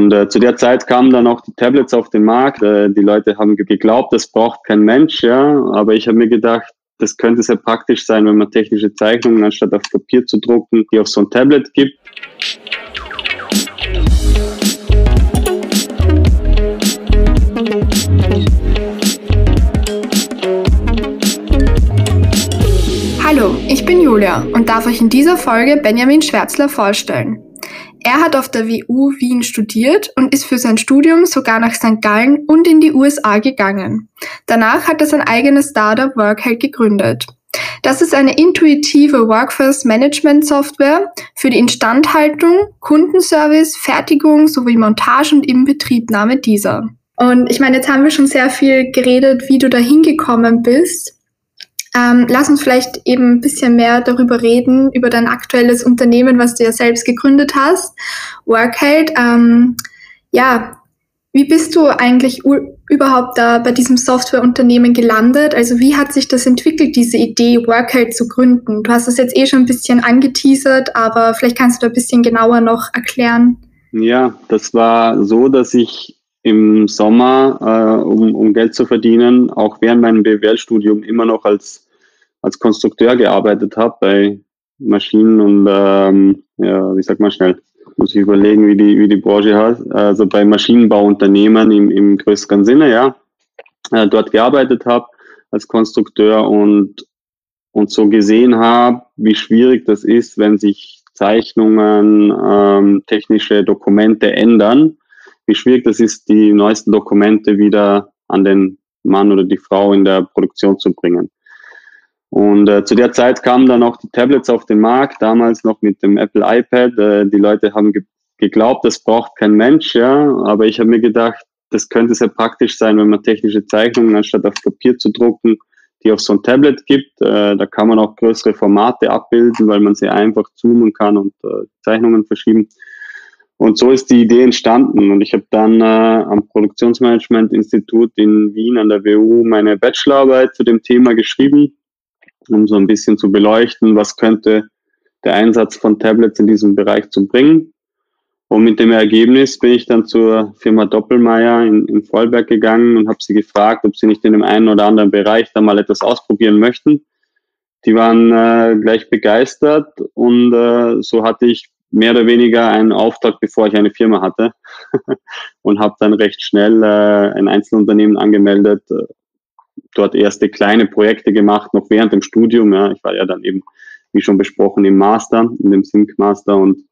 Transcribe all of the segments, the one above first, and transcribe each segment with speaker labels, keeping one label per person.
Speaker 1: Und äh, zu der Zeit kamen dann auch die Tablets auf den Markt. Äh, die Leute haben geglaubt, das braucht kein Mensch, ja. Aber ich habe mir gedacht, das könnte sehr praktisch sein, wenn man technische Zeichnungen anstatt auf Papier zu drucken, die auf so ein Tablet gibt.
Speaker 2: Hallo, ich bin Julia und darf euch in dieser Folge Benjamin Schwärzler vorstellen. Er hat auf der WU Wien studiert und ist für sein Studium sogar nach St. Gallen und in die USA gegangen. Danach hat er sein eigenes Startup Workheld gegründet. Das ist eine intuitive Workforce Management Software für die Instandhaltung, Kundenservice, Fertigung sowie Montage und Inbetriebnahme dieser. Und ich meine, jetzt haben wir schon sehr viel geredet, wie du da hingekommen bist. Ähm, lass uns vielleicht eben ein bisschen mehr darüber reden, über dein aktuelles Unternehmen, was du ja selbst gegründet hast, Workheld. Ähm, ja, wie bist du eigentlich überhaupt da bei diesem Softwareunternehmen gelandet? Also wie hat sich das entwickelt, diese Idee, Workheld zu gründen? Du hast das jetzt eh schon ein bisschen angeteasert, aber vielleicht kannst du da ein bisschen genauer noch erklären.
Speaker 1: Ja, das war so, dass ich im Sommer, äh, um, um Geld zu verdienen, auch während meinem BWL-Studium immer noch als, als Konstrukteur gearbeitet habe bei Maschinen und, ähm, ja, wie sagt man schnell, muss ich überlegen, wie die, wie die Branche heißt, also bei Maschinenbauunternehmen im, im größeren Sinne, ja, äh, dort gearbeitet habe als Konstrukteur und, und so gesehen habe, wie schwierig das ist, wenn sich Zeichnungen, ähm, technische Dokumente ändern wie schwierig das ist, die neuesten Dokumente wieder an den Mann oder die Frau in der Produktion zu bringen. Und äh, zu der Zeit kamen dann auch die Tablets auf den Markt, damals noch mit dem Apple iPad. Äh, die Leute haben ge geglaubt, das braucht kein Mensch, ja. Aber ich habe mir gedacht, das könnte sehr praktisch sein, wenn man technische Zeichnungen anstatt auf Papier zu drucken, die auf so ein Tablet gibt. Äh, da kann man auch größere Formate abbilden, weil man sie einfach zoomen kann und äh, Zeichnungen verschieben. Und so ist die Idee entstanden. Und ich habe dann äh, am Produktionsmanagement-Institut in Wien an der WU meine Bachelorarbeit zu dem Thema geschrieben, um so ein bisschen zu beleuchten, was könnte der Einsatz von Tablets in diesem Bereich zu bringen. Und mit dem Ergebnis bin ich dann zur Firma Doppelmeier in, in Vollberg gegangen und habe sie gefragt, ob sie nicht in dem einen oder anderen Bereich da mal etwas ausprobieren möchten. Die waren äh, gleich begeistert und äh, so hatte ich mehr oder weniger einen Auftrag, bevor ich eine Firma hatte und habe dann recht schnell äh, ein Einzelunternehmen angemeldet, dort erste kleine Projekte gemacht, noch während dem Studium. Ja. Ich war ja dann eben, wie schon besprochen, im Master, in dem Sync Master und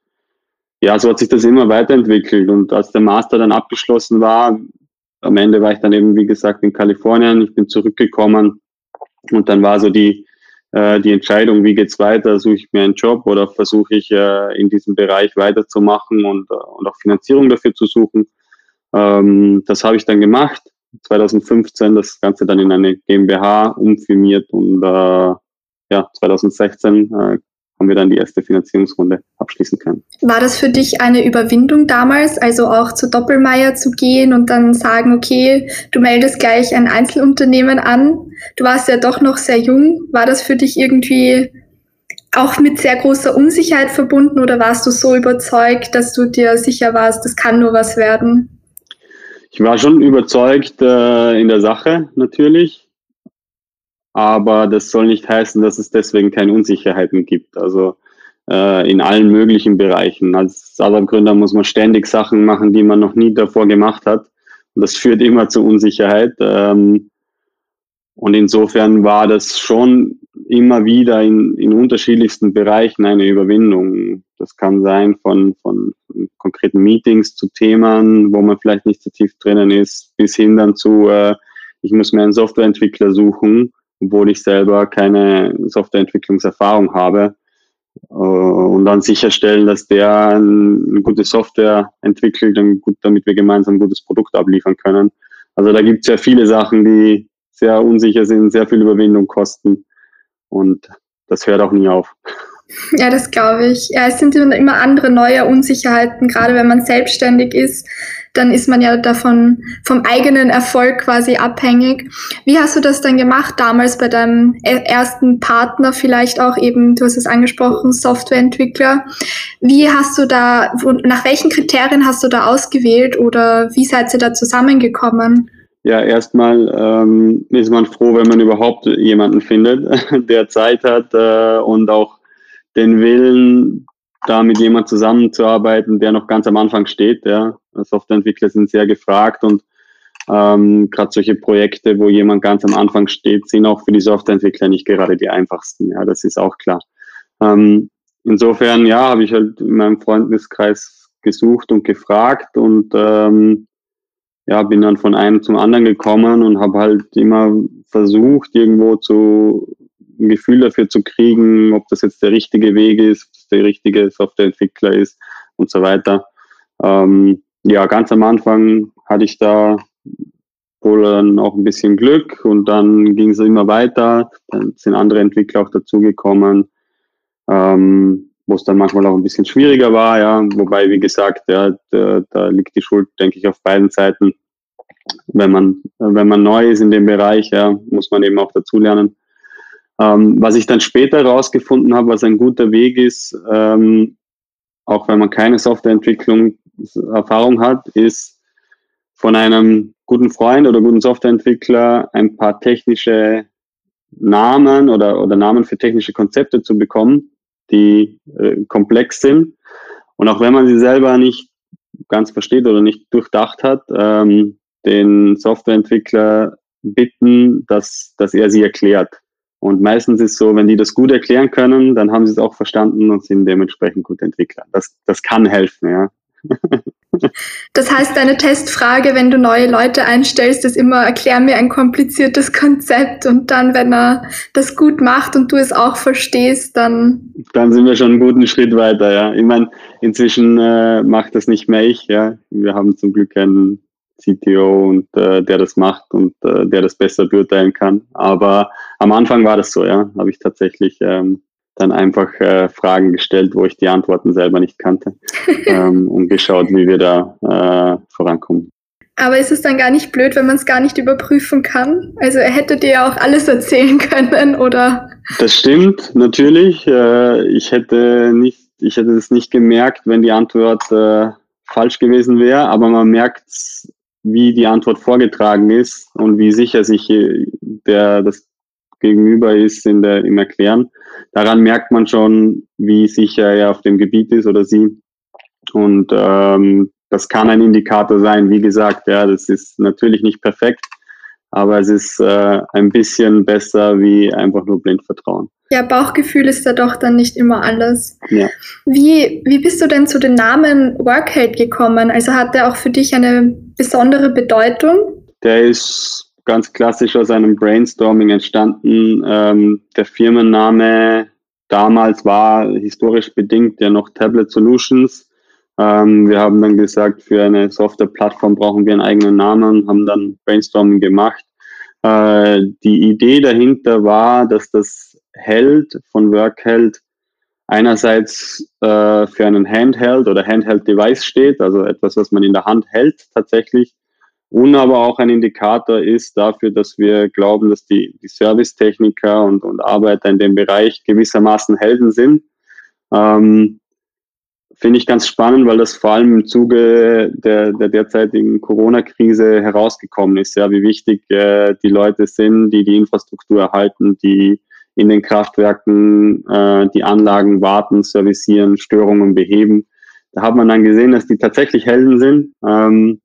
Speaker 1: ja, so hat sich das immer weiterentwickelt und als der Master dann abgeschlossen war, am Ende war ich dann eben, wie gesagt, in Kalifornien, ich bin zurückgekommen und dann war so die, äh, die Entscheidung, wie geht's weiter, suche ich mir einen Job oder versuche ich äh, in diesem Bereich weiterzumachen und, äh, und auch Finanzierung dafür zu suchen. Ähm, das habe ich dann gemacht. 2015 das Ganze dann in eine GmbH umfirmiert und äh, ja, 2016 äh, haben wir dann die erste Finanzierungsrunde abschließen können.
Speaker 2: War das für dich eine Überwindung damals, also auch zu Doppelmeier zu gehen und dann sagen, okay, du meldest gleich ein Einzelunternehmen an? Du warst ja doch noch sehr jung. War das für dich irgendwie auch mit sehr großer Unsicherheit verbunden oder warst du so überzeugt, dass du dir sicher warst, das kann nur was werden?
Speaker 1: Ich war schon überzeugt äh, in der Sache natürlich aber das soll nicht heißen, dass es deswegen keine Unsicherheiten gibt. Also äh, in allen möglichen Bereichen. Als Startup-Gründer muss man ständig Sachen machen, die man noch nie davor gemacht hat. Und das führt immer zu Unsicherheit. Ähm, und insofern war das schon immer wieder in, in unterschiedlichsten Bereichen eine Überwindung. Das kann sein von, von konkreten Meetings zu Themen, wo man vielleicht nicht so tief drinnen ist, bis hin dann zu, äh, ich muss mir einen Softwareentwickler suchen obwohl ich selber keine Softwareentwicklungserfahrung habe. Äh, und dann sicherstellen, dass der eine gute Software entwickelt, damit wir gemeinsam ein gutes Produkt abliefern können. Also da gibt es ja viele Sachen, die sehr unsicher sind, sehr viel Überwindung kosten. Und das hört auch nie auf.
Speaker 2: Ja, das glaube ich. Ja, es sind immer andere neue Unsicherheiten, gerade wenn man selbstständig ist dann ist man ja davon vom eigenen Erfolg quasi abhängig. Wie hast du das dann gemacht damals bei deinem e-, ersten Partner vielleicht auch eben, du hast es angesprochen, Softwareentwickler. Wie hast du da, nach welchen Kriterien hast du da ausgewählt oder wie seid ihr da zusammengekommen?
Speaker 1: Ja, erstmal ähm, ist man froh, wenn man überhaupt jemanden findet, der Zeit hat äh, und auch den Willen, da mit jemand zusammenzuarbeiten, der noch ganz am Anfang steht. Ja. Softwareentwickler sind sehr gefragt und ähm, gerade solche Projekte, wo jemand ganz am Anfang steht, sind auch für die Softwareentwickler nicht gerade die einfachsten. Ja, das ist auch klar. Ähm, insofern, ja, habe ich halt in meinem Freundeskreis gesucht und gefragt und ähm, ja, bin dann von einem zum anderen gekommen und habe halt immer versucht, irgendwo zu ein Gefühl dafür zu kriegen, ob das jetzt der richtige Weg ist, ob das der richtige Softwareentwickler ist und so weiter. Ähm, ja, ganz am Anfang hatte ich da wohl dann auch ein bisschen Glück und dann ging es immer weiter. Dann sind andere Entwickler auch dazugekommen, ähm, wo es dann manchmal auch ein bisschen schwieriger war, ja. Wobei, wie gesagt, ja, da, da liegt die Schuld, denke ich, auf beiden Seiten. Wenn man, wenn man neu ist in dem Bereich, ja, muss man eben auch dazulernen. Ähm, was ich dann später herausgefunden habe, was ein guter Weg ist, ähm, auch wenn man keine Softwareentwicklung Erfahrung hat, ist von einem guten Freund oder guten Softwareentwickler ein paar technische Namen oder, oder Namen für technische Konzepte zu bekommen, die äh, komplex sind. Und auch wenn man sie selber nicht ganz versteht oder nicht durchdacht hat, ähm, den Softwareentwickler bitten, dass, dass er sie erklärt. Und meistens ist so, wenn die das gut erklären können, dann haben sie es auch verstanden und sind dementsprechend gute Entwickler. Das, das kann helfen, ja.
Speaker 2: Das heißt, deine Testfrage, wenn du neue Leute einstellst, ist immer, erklär mir ein kompliziertes Konzept und dann, wenn er das gut macht und du es auch verstehst, dann.
Speaker 1: Dann sind wir schon einen guten Schritt weiter, ja. Ich meine, inzwischen äh, macht das nicht mehr ich, ja. Wir haben zum Glück einen CTO und äh, der das macht und äh, der das besser beurteilen kann. Aber am Anfang war das so, ja. Habe ich tatsächlich ähm, dann einfach äh, Fragen gestellt, wo ich die Antworten selber nicht kannte ähm, und geschaut, wie wir da äh, vorankommen.
Speaker 2: Aber ist es dann gar nicht blöd, wenn man es gar nicht überprüfen kann? Also er hätte dir ja auch alles erzählen können, oder?
Speaker 1: Das stimmt, natürlich. Äh, ich hätte nicht, ich hätte es nicht gemerkt, wenn die Antwort äh, falsch gewesen wäre, aber man merkt, wie die Antwort vorgetragen ist und wie sicher sich äh, der, das Gegenüber ist in der, im Erklären daran merkt man schon, wie sicher er auf dem Gebiet ist oder sie. Und ähm, das kann ein Indikator sein. Wie gesagt, ja, das ist natürlich nicht perfekt, aber es ist äh, ein bisschen besser wie einfach nur blind vertrauen.
Speaker 2: Ja, Bauchgefühl ist ja doch dann nicht immer alles. Ja. Wie, wie bist du denn zu dem Namen Workhate gekommen? Also hat der auch für dich eine besondere Bedeutung?
Speaker 1: Der ist ganz klassisch aus einem Brainstorming entstanden. Ähm, der Firmenname damals war historisch bedingt ja noch Tablet Solutions. Ähm, wir haben dann gesagt, für eine Software-Plattform brauchen wir einen eigenen Namen, haben dann Brainstorming gemacht. Äh, die Idee dahinter war, dass das Held von Workheld einerseits äh, für einen Handheld oder Handheld-Device steht, also etwas, was man in der Hand hält tatsächlich, und aber auch ein Indikator ist dafür, dass wir glauben, dass die, die Servicetechniker und, und Arbeiter in dem Bereich gewissermaßen Helden sind. Ähm, Finde ich ganz spannend, weil das vor allem im Zuge der, der derzeitigen Corona-Krise herausgekommen ist, ja, wie wichtig äh, die Leute sind, die die Infrastruktur erhalten, die in den Kraftwerken äh, die Anlagen warten, servicieren, Störungen beheben. Da hat man dann gesehen, dass die tatsächlich Helden sind. Ähm,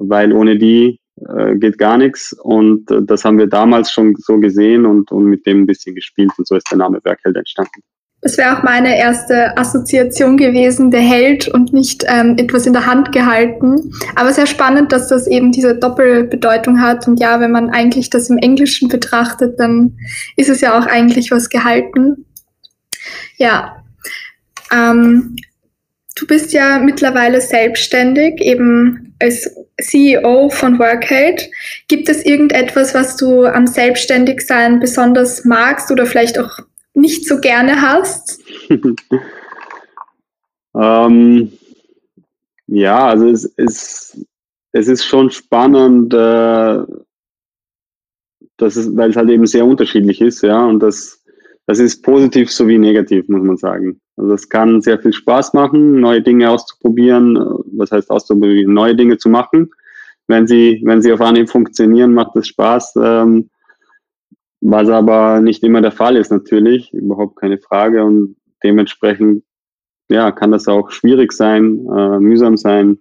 Speaker 1: weil ohne die äh, geht gar nichts. Und äh, das haben wir damals schon so gesehen und, und mit dem ein bisschen gespielt und so ist der Name Werkheld entstanden.
Speaker 2: Das wäre auch meine erste Assoziation gewesen, der Held und nicht ähm, etwas in der Hand gehalten. Aber sehr spannend, dass das eben diese Doppelbedeutung hat. Und ja, wenn man eigentlich das im Englischen betrachtet, dann ist es ja auch eigentlich was gehalten. Ja. Ähm, du bist ja mittlerweile selbstständig, eben als CEO von Workate. Gibt es irgendetwas, was du am Selbstständigsein besonders magst oder vielleicht auch nicht so gerne hast?
Speaker 1: ähm, ja, also es ist, es ist schon spannend, äh, dass es, weil es halt eben sehr unterschiedlich ist, ja, und das, das ist positiv sowie negativ, muss man sagen. Also es kann sehr viel Spaß machen, neue Dinge auszuprobieren, was heißt auszuprobieren, neue Dinge zu machen. Wenn sie, wenn sie auf Anhieb funktionieren, macht es Spaß. Ähm, was aber nicht immer der Fall ist, natürlich, überhaupt keine Frage. Und dementsprechend, ja, kann das auch schwierig sein, äh, mühsam sein.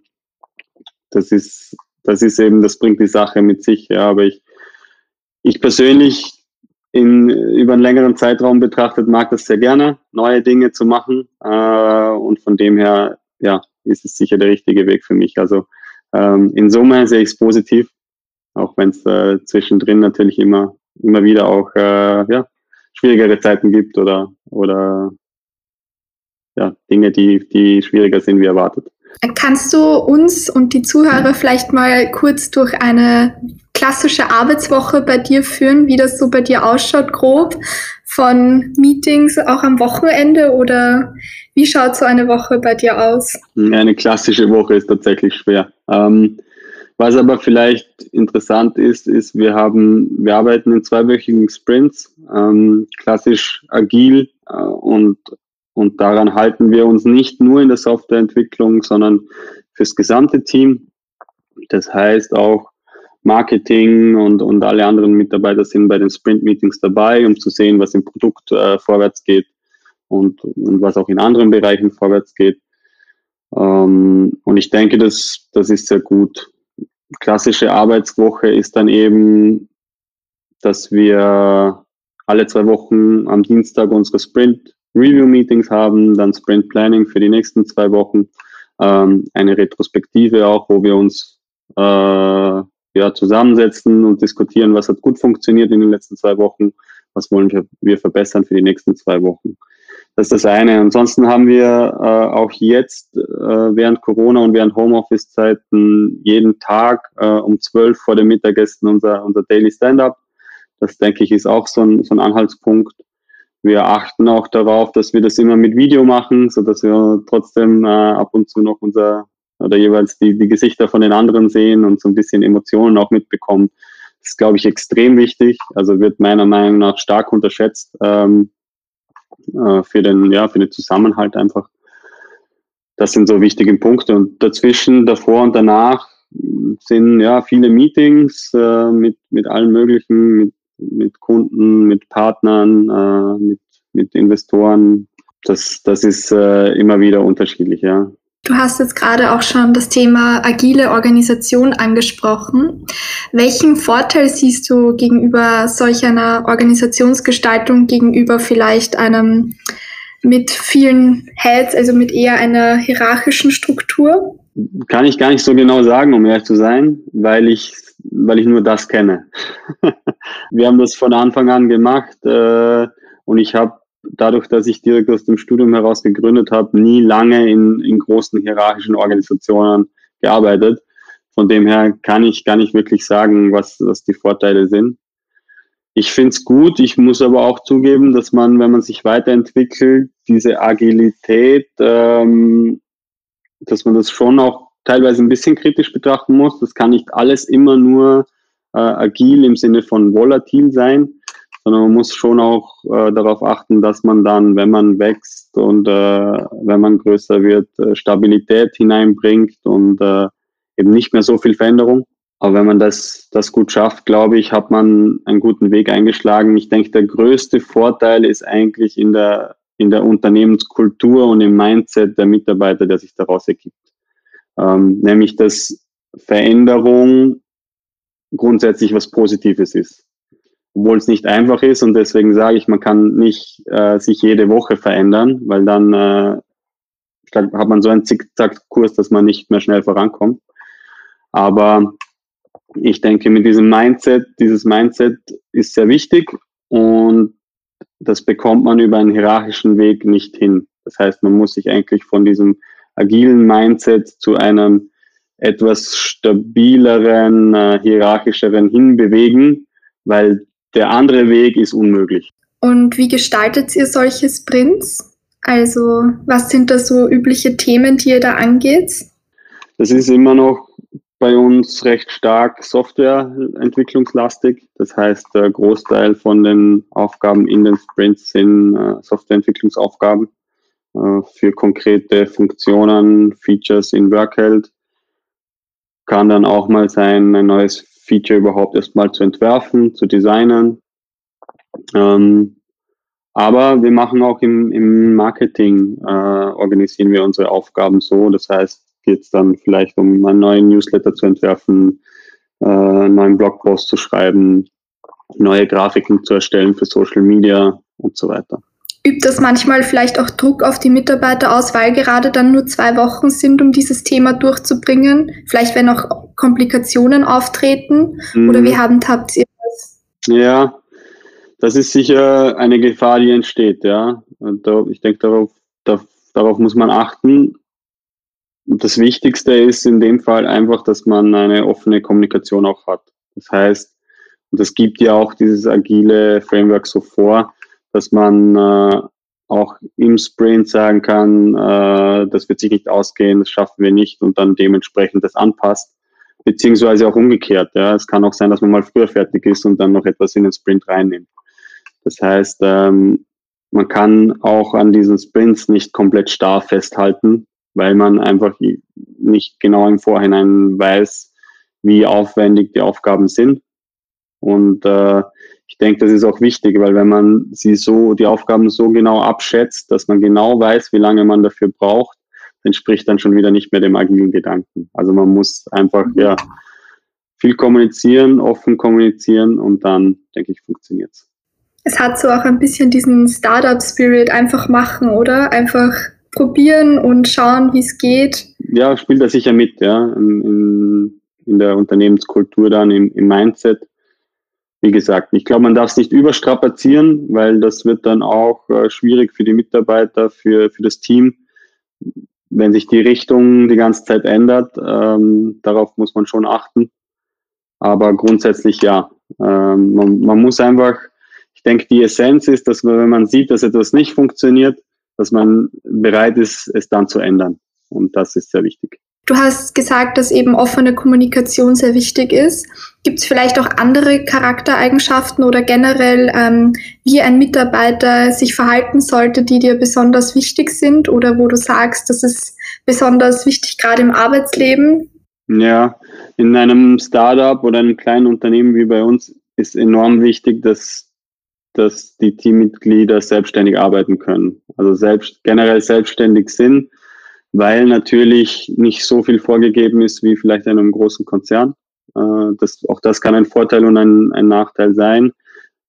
Speaker 1: Das ist, das ist eben, das bringt die Sache mit sich. Ja, aber ich, ich persönlich in, über einen längeren Zeitraum betrachtet mag das sehr gerne, neue Dinge zu machen. Äh, und von dem her, ja, ist es sicher der richtige Weg für mich. Also ähm, in Summe sehe ich es positiv, auch wenn es äh, zwischendrin natürlich immer immer wieder auch äh, ja, schwierigere Zeiten gibt oder, oder ja, Dinge, die, die schwieriger sind wie erwartet.
Speaker 2: Kannst du uns und die Zuhörer vielleicht mal kurz durch eine klassische Arbeitswoche bei dir führen, wie das so bei dir ausschaut, grob, von Meetings auch am Wochenende oder wie schaut so eine Woche bei dir aus?
Speaker 1: Eine klassische Woche ist tatsächlich schwer. Ähm, was aber vielleicht interessant ist, ist, wir haben, wir arbeiten in zweiwöchigen Sprints, ähm, klassisch agil äh, und, und daran halten wir uns nicht nur in der Softwareentwicklung, sondern fürs gesamte Team. Das heißt auch Marketing und, und alle anderen Mitarbeiter sind bei den Sprint-Meetings dabei, um zu sehen, was im Produkt äh, vorwärts geht und, und was auch in anderen Bereichen vorwärts geht. Ähm, und ich denke, das, das ist sehr gut klassische Arbeitswoche ist dann eben, dass wir alle zwei Wochen am Dienstag unsere Sprint Review Meetings haben, dann Sprint Planning für die nächsten zwei Wochen, ähm, eine Retrospektive auch, wo wir uns äh, ja, zusammensetzen und diskutieren, was hat gut funktioniert in den letzten zwei Wochen, was wollen wir, verbessern für die nächsten zwei Wochen. Das ist das eine. Ansonsten haben wir äh, auch jetzt äh, während Corona und während Homeoffice-Zeiten jeden Tag äh, um zwölf vor dem Mittagessen unser, unser Daily Stand-up. Das denke ich ist auch so ein, so ein Anhaltspunkt. Wir achten auch darauf, dass wir das immer mit Video machen, so dass wir trotzdem äh, ab und zu noch unser oder jeweils die, die Gesichter von den anderen sehen und so ein bisschen Emotionen auch mitbekommen. Das ist, glaube ich, extrem wichtig. Also wird meiner Meinung nach stark unterschätzt. Ähm, äh, für, den, ja, für den Zusammenhalt einfach. Das sind so wichtige Punkte. Und dazwischen, davor und danach sind ja viele Meetings äh, mit, mit allen möglichen, mit, mit Kunden, mit Partnern, äh, mit, mit Investoren. Das, das ist äh, immer wieder unterschiedlich, ja.
Speaker 2: Du hast jetzt gerade auch schon das Thema agile Organisation angesprochen. Welchen Vorteil siehst du gegenüber solch einer Organisationsgestaltung gegenüber vielleicht einem mit vielen Heads, also mit eher einer hierarchischen Struktur?
Speaker 1: Kann ich gar nicht so genau sagen, um ehrlich zu sein, weil ich, weil ich nur das kenne. Wir haben das von Anfang an gemacht äh, und ich habe dadurch, dass ich direkt aus dem Studium heraus gegründet habe, nie lange in, in großen hierarchischen Organisationen gearbeitet. Von dem her kann ich gar nicht wirklich sagen, was, was die Vorteile sind. Ich finde es gut, ich muss aber auch zugeben, dass man, wenn man sich weiterentwickelt, diese Agilität, ähm, dass man das schon auch teilweise ein bisschen kritisch betrachten muss. Das kann nicht alles immer nur äh, agil im Sinne von volatil sein sondern man muss schon auch äh, darauf achten, dass man dann, wenn man wächst und äh, wenn man größer wird, äh, Stabilität hineinbringt und äh, eben nicht mehr so viel Veränderung. Aber wenn man das, das gut schafft, glaube ich, hat man einen guten Weg eingeschlagen. Ich denke, der größte Vorteil ist eigentlich in der, in der Unternehmenskultur und im Mindset der Mitarbeiter, der sich daraus ergibt. Ähm, nämlich, dass Veränderung grundsätzlich was Positives ist obwohl es nicht einfach ist und deswegen sage ich, man kann nicht äh, sich jede Woche verändern, weil dann äh, hat man so einen Zickzack-Kurs, dass man nicht mehr schnell vorankommt. Aber ich denke, mit diesem Mindset, dieses Mindset ist sehr wichtig und das bekommt man über einen hierarchischen Weg nicht hin. Das heißt, man muss sich eigentlich von diesem agilen Mindset zu einem etwas stabileren, äh, hierarchischeren hinbewegen, weil der andere Weg ist unmöglich.
Speaker 2: Und wie gestaltet ihr solche Sprints? Also was sind da so übliche Themen, die ihr da angeht?
Speaker 1: Das ist immer noch bei uns recht stark Softwareentwicklungslastig. Das heißt, der Großteil von den Aufgaben in den Sprints sind äh, Softwareentwicklungsaufgaben äh, für konkrete Funktionen, Features in Workheld. Kann dann auch mal sein, ein neues Feature überhaupt erstmal zu entwerfen, zu designen. Ähm, aber wir machen auch im, im Marketing, äh, organisieren wir unsere Aufgaben so. Das heißt, geht es dann vielleicht um einen neuen Newsletter zu entwerfen, äh, einen neuen Blogpost zu schreiben, neue Grafiken zu erstellen für Social Media und so weiter.
Speaker 2: Übt das manchmal vielleicht auch Druck auf die Mitarbeiter aus, weil gerade dann nur zwei Wochen sind, um dieses Thema durchzubringen? Vielleicht, wenn auch Komplikationen auftreten? Mhm. Oder wie handhabt ihr das?
Speaker 1: Ja, das ist sicher eine Gefahr, die entsteht, ja. Ich denke, darauf, da, darauf muss man achten. Und das Wichtigste ist in dem Fall einfach, dass man eine offene Kommunikation auch hat. Das heißt, und das gibt ja auch dieses agile Framework so vor, dass man äh, auch im Sprint sagen kann, äh, das wird sich nicht ausgehen, das schaffen wir nicht und dann dementsprechend das anpasst, beziehungsweise auch umgekehrt. Ja. Es kann auch sein, dass man mal früher fertig ist und dann noch etwas in den Sprint reinnimmt. Das heißt, ähm, man kann auch an diesen Sprints nicht komplett starr festhalten, weil man einfach nicht genau im Vorhinein weiß, wie aufwendig die Aufgaben sind. Und äh, ich denke, das ist auch wichtig, weil wenn man sie so, die Aufgaben so genau abschätzt, dass man genau weiß, wie lange man dafür braucht, entspricht dann schon wieder nicht mehr dem agilen Gedanken. Also man muss einfach ja viel kommunizieren, offen kommunizieren und dann, denke ich, funktioniert es.
Speaker 2: Es hat so auch ein bisschen diesen Startup-Spirit, einfach machen, oder? Einfach probieren und schauen, wie es geht.
Speaker 1: Ja, spielt da sicher mit, ja, in, in, der Unternehmenskultur dann, im, im Mindset wie gesagt, ich glaube, man darf es nicht überstrapazieren, weil das wird dann auch äh, schwierig für die Mitarbeiter, für, für das Team, wenn sich die Richtung die ganze Zeit ändert. Ähm, darauf muss man schon achten. Aber grundsätzlich ja. Ähm, man, man muss einfach, ich denke, die Essenz ist, dass man, wenn man sieht, dass etwas nicht funktioniert, dass man bereit ist, es dann zu ändern. Und das ist sehr wichtig.
Speaker 2: Du hast gesagt, dass eben offene Kommunikation sehr wichtig ist. Gibt es vielleicht auch andere Charaktereigenschaften oder generell, ähm, wie ein Mitarbeiter sich verhalten sollte, die dir besonders wichtig sind oder wo du sagst, das ist besonders wichtig, gerade im Arbeitsleben?
Speaker 1: Ja, in einem Startup oder einem kleinen Unternehmen wie bei uns ist enorm wichtig, dass, dass die Teammitglieder selbstständig arbeiten können. Also selbst, generell selbstständig sind weil natürlich nicht so viel vorgegeben ist wie vielleicht in einem großen Konzern. Äh, das, auch das kann ein Vorteil und ein, ein Nachteil sein.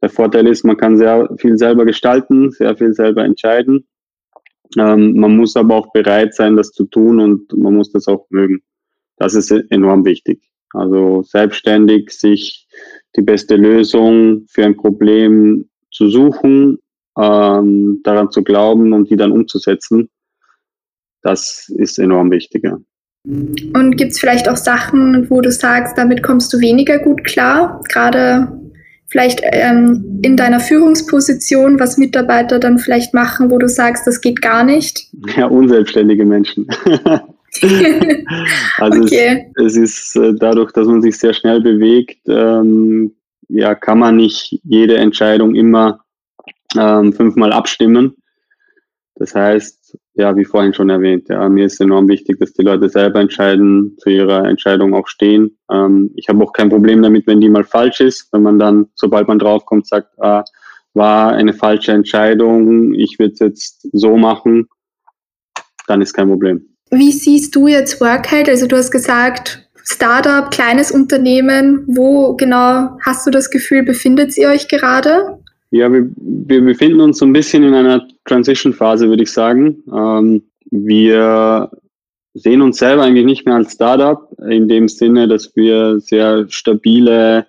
Speaker 1: Der Vorteil ist, man kann sehr viel selber gestalten, sehr viel selber entscheiden. Ähm, man muss aber auch bereit sein, das zu tun und man muss das auch mögen. Das ist enorm wichtig. Also selbstständig sich die beste Lösung für ein Problem zu suchen, ähm, daran zu glauben und die dann umzusetzen das ist enorm wichtig. Ja.
Speaker 2: Und gibt es vielleicht auch Sachen, wo du sagst, damit kommst du weniger gut klar? Gerade vielleicht ähm, in deiner Führungsposition, was Mitarbeiter dann vielleicht machen, wo du sagst, das geht gar nicht?
Speaker 1: Ja, unselbstständige Menschen. also okay. es, es, ist äh, dadurch, dass man sich sehr schnell bewegt, ähm, ja, kann man nicht jede Entscheidung immer ähm, fünfmal abstimmen. Das heißt, ja, wie vorhin schon erwähnt, ja, mir ist enorm wichtig, dass die Leute selber entscheiden, zu ihrer Entscheidung auch stehen. Ähm, ich habe auch kein Problem damit, wenn die mal falsch ist, wenn man dann, sobald man draufkommt, sagt, ah, war eine falsche Entscheidung, ich würde es jetzt so machen, dann ist kein Problem.
Speaker 2: Wie siehst du jetzt Workheld? Also du hast gesagt, Startup, kleines Unternehmen, wo genau hast du das Gefühl, befindet ihr euch gerade?
Speaker 1: Ja, wir, wir befinden uns so ein bisschen in einer Transition-Phase, würde ich sagen. Ähm, wir sehen uns selber eigentlich nicht mehr als Startup, in dem Sinne, dass wir sehr stabile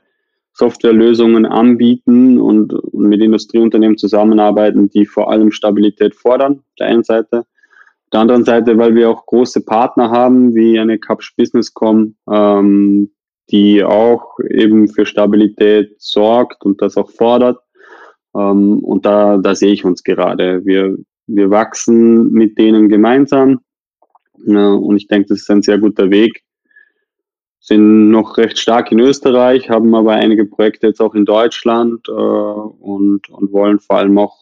Speaker 1: Softwarelösungen anbieten und, mit Industrieunternehmen zusammenarbeiten, die vor allem Stabilität fordern, auf der einen Seite. Auf der anderen Seite, weil wir auch große Partner haben, wie eine Capsch Businesscom, ähm, die auch eben für Stabilität sorgt und das auch fordert. Ähm, und da, da sehe ich uns gerade. Wir, wir wachsen mit denen gemeinsam. und ich denke, das ist ein sehr guter Weg. Sind noch recht stark in Österreich, haben aber einige Projekte jetzt auch in Deutschland äh, und, und wollen vor allem auch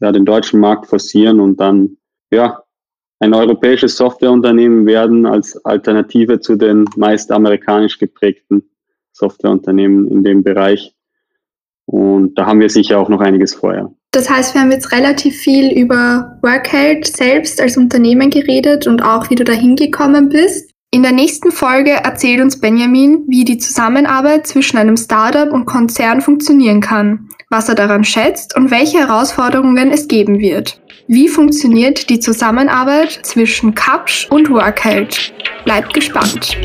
Speaker 1: ja, den deutschen Markt forcieren und dann ja, ein europäisches Softwareunternehmen werden als Alternative zu den meist amerikanisch geprägten Softwareunternehmen in dem Bereich. Und da haben wir sicher auch noch einiges vorher.
Speaker 2: Das heißt, wir haben jetzt relativ viel über Workheld selbst als Unternehmen geredet und auch, wie du dahin gekommen bist. In der nächsten Folge erzählt uns Benjamin, wie die Zusammenarbeit zwischen einem Startup und Konzern funktionieren kann, was er daran schätzt und welche Herausforderungen es geben wird. Wie funktioniert die Zusammenarbeit zwischen Kapsch und Workheld? Bleibt gespannt!